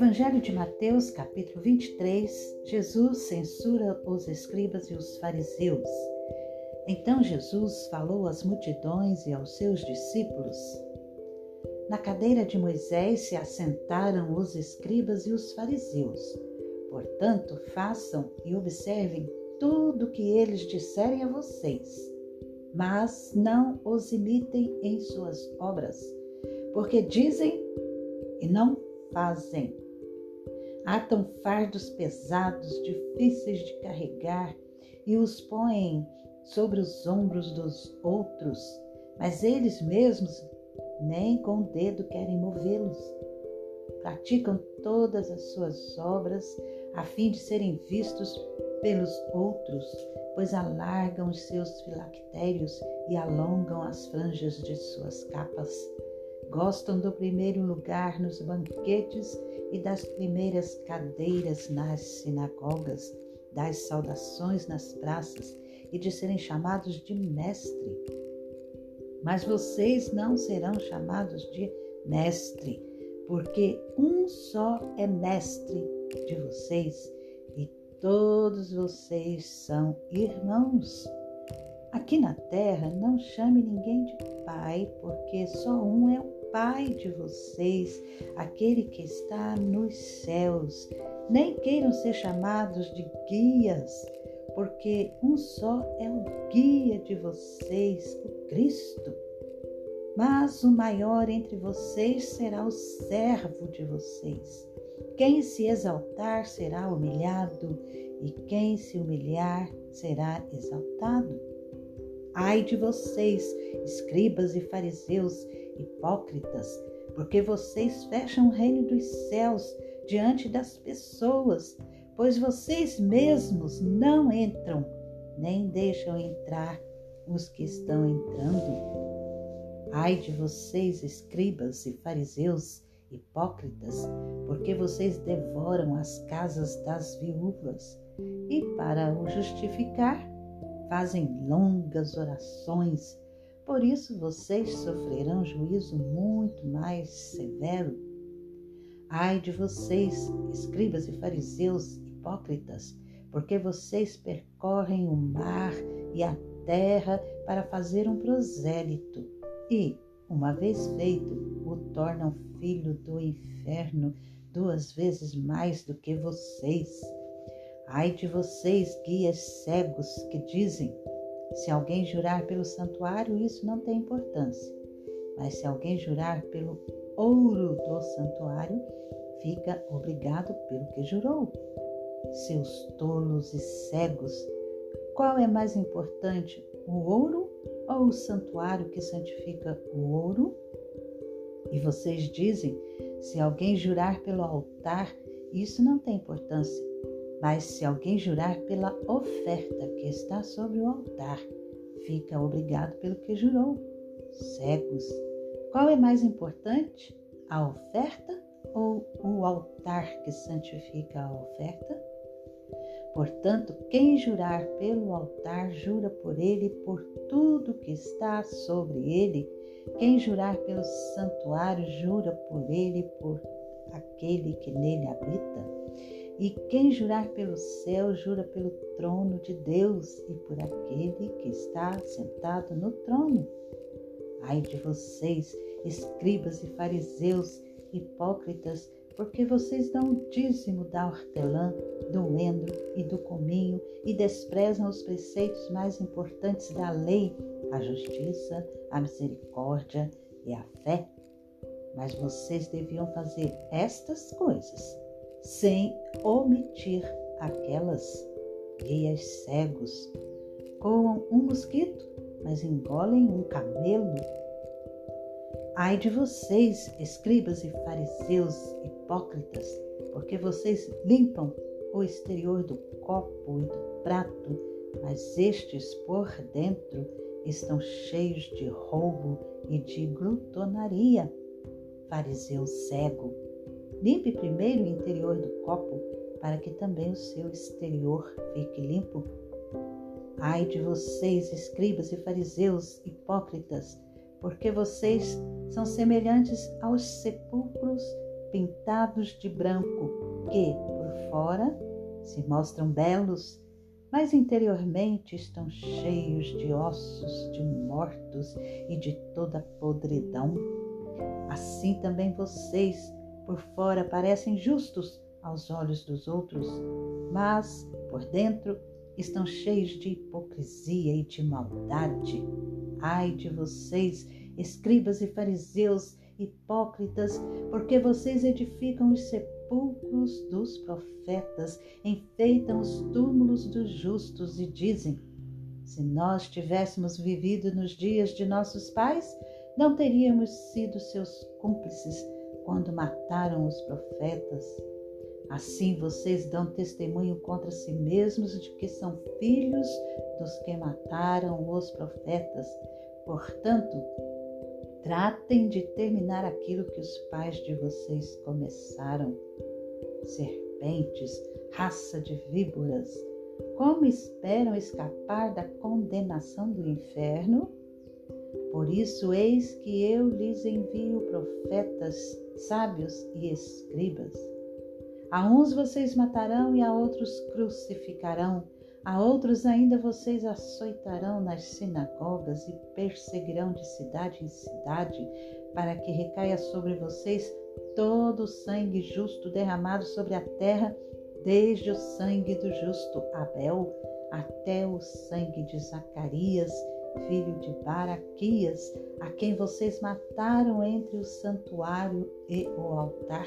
Evangelho de Mateus, capítulo 23, Jesus censura os escribas e os fariseus. Então Jesus falou às multidões e aos seus discípulos. Na cadeira de Moisés se assentaram os escribas e os fariseus. Portanto, façam e observem tudo o que eles disserem a vocês, mas não os imitem em suas obras, porque dizem e não fazem. Atam fardos pesados, difíceis de carregar e os põem sobre os ombros dos outros, mas eles mesmos nem com o dedo querem movê-los. Praticam todas as suas obras a fim de serem vistos pelos outros, pois alargam os seus filactérios e alongam as franjas de suas capas. Gostam do primeiro lugar nos banquetes e das primeiras cadeiras nas sinagogas, das saudações nas praças e de serem chamados de mestre. Mas vocês não serão chamados de mestre, porque um só é mestre de vocês e todos vocês são irmãos. Aqui na terra, não chame ninguém de pai, porque só um é o Pai de vocês, aquele que está nos céus. Nem queiram ser chamados de guias, porque um só é o guia de vocês, o Cristo. Mas o maior entre vocês será o servo de vocês. Quem se exaltar será humilhado, e quem se humilhar será exaltado. Ai de vocês, escribas e fariseus, hipócritas, porque vocês fecham o reino dos céus diante das pessoas, pois vocês mesmos não entram, nem deixam entrar os que estão entrando. Ai de vocês, escribas e fariseus, hipócritas, porque vocês devoram as casas das viúvas e, para o justificar, fazem longas orações por isso vocês sofrerão juízo muito mais severo. Ai de vocês, escribas e fariseus hipócritas, porque vocês percorrem o mar e a terra para fazer um prosélito e, uma vez feito, o tornam filho do inferno duas vezes mais do que vocês. Ai de vocês, guias cegos, que dizem: se alguém jurar pelo santuário, isso não tem importância. Mas se alguém jurar pelo ouro do santuário, fica obrigado pelo que jurou. Seus tolos e cegos, qual é mais importante, o ouro ou o santuário que santifica o ouro? E vocês dizem: se alguém jurar pelo altar, isso não tem importância. Mas se alguém jurar pela oferta que está sobre o altar, fica obrigado pelo que jurou. Cegos. Qual é mais importante, a oferta ou o altar que santifica a oferta? Portanto, quem jurar pelo altar, jura por ele por tudo que está sobre ele. Quem jurar pelo santuário, jura por ele por aquele que nele habita. E quem jurar pelo céu, jura pelo trono de Deus e por aquele que está sentado no trono. Ai de vocês, escribas e fariseus, hipócritas, porque vocês dão o dízimo da hortelã, do endro e do cominho e desprezam os preceitos mais importantes da lei, a justiça, a misericórdia e a fé. Mas vocês deviam fazer estas coisas sem omitir aquelas guias cegos. Coam um mosquito, mas engolem um camelo. Ai de vocês, escribas e fariseus hipócritas, porque vocês limpam o exterior do copo e do prato, mas estes por dentro estão cheios de roubo e de glutonaria. Fariseu cego, Limpe primeiro o interior do copo, para que também o seu exterior fique limpo. Ai de vocês, escribas e fariseus hipócritas, porque vocês são semelhantes aos sepulcros pintados de branco, que, por fora, se mostram belos, mas interiormente estão cheios de ossos de mortos e de toda podridão. Assim também vocês, por fora, parecem justos aos olhos dos outros, mas por dentro estão cheios de hipocrisia e de maldade. Ai de vocês, escribas e fariseus, hipócritas, porque vocês edificam os sepulcros dos profetas, enfeitam os túmulos dos justos e dizem: Se nós tivéssemos vivido nos dias de nossos pais, não teríamos sido seus cúmplices quando mataram os profetas. Assim vocês dão testemunho contra si mesmos de que são filhos dos que mataram os profetas. Portanto, tratem de terminar aquilo que os pais de vocês começaram. Serpentes, raça de víboras, como esperam escapar da condenação do inferno? Por isso, eis que eu lhes envio profetas, sábios e escribas. A uns vocês matarão e a outros crucificarão, a outros ainda vocês açoitarão nas sinagogas e perseguirão de cidade em cidade, para que recaia sobre vocês todo o sangue justo derramado sobre a terra, desde o sangue do justo Abel até o sangue de Zacarias, filho de Baraquias, a quem vocês mataram entre o santuário e o altar.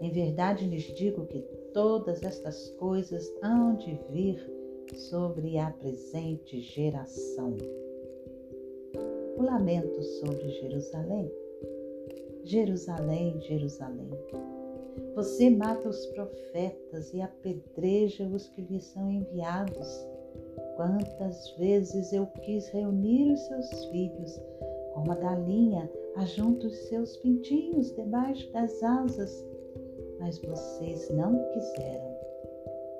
Em verdade lhes digo que todas estas coisas hão de vir sobre a presente geração. O lamento sobre Jerusalém. Jerusalém, Jerusalém, você mata os profetas e apedreja os que lhes são enviados. Quantas vezes eu quis reunir os seus filhos, como a galinha ajunta os seus pintinhos debaixo das asas, mas vocês não quiseram.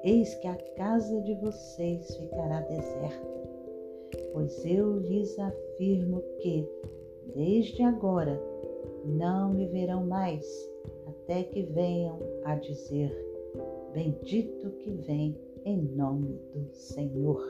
Eis que a casa de vocês ficará deserta, pois eu lhes afirmo que, desde agora, não me verão mais, até que venham a dizer: Bendito que vem em nome do Senhor.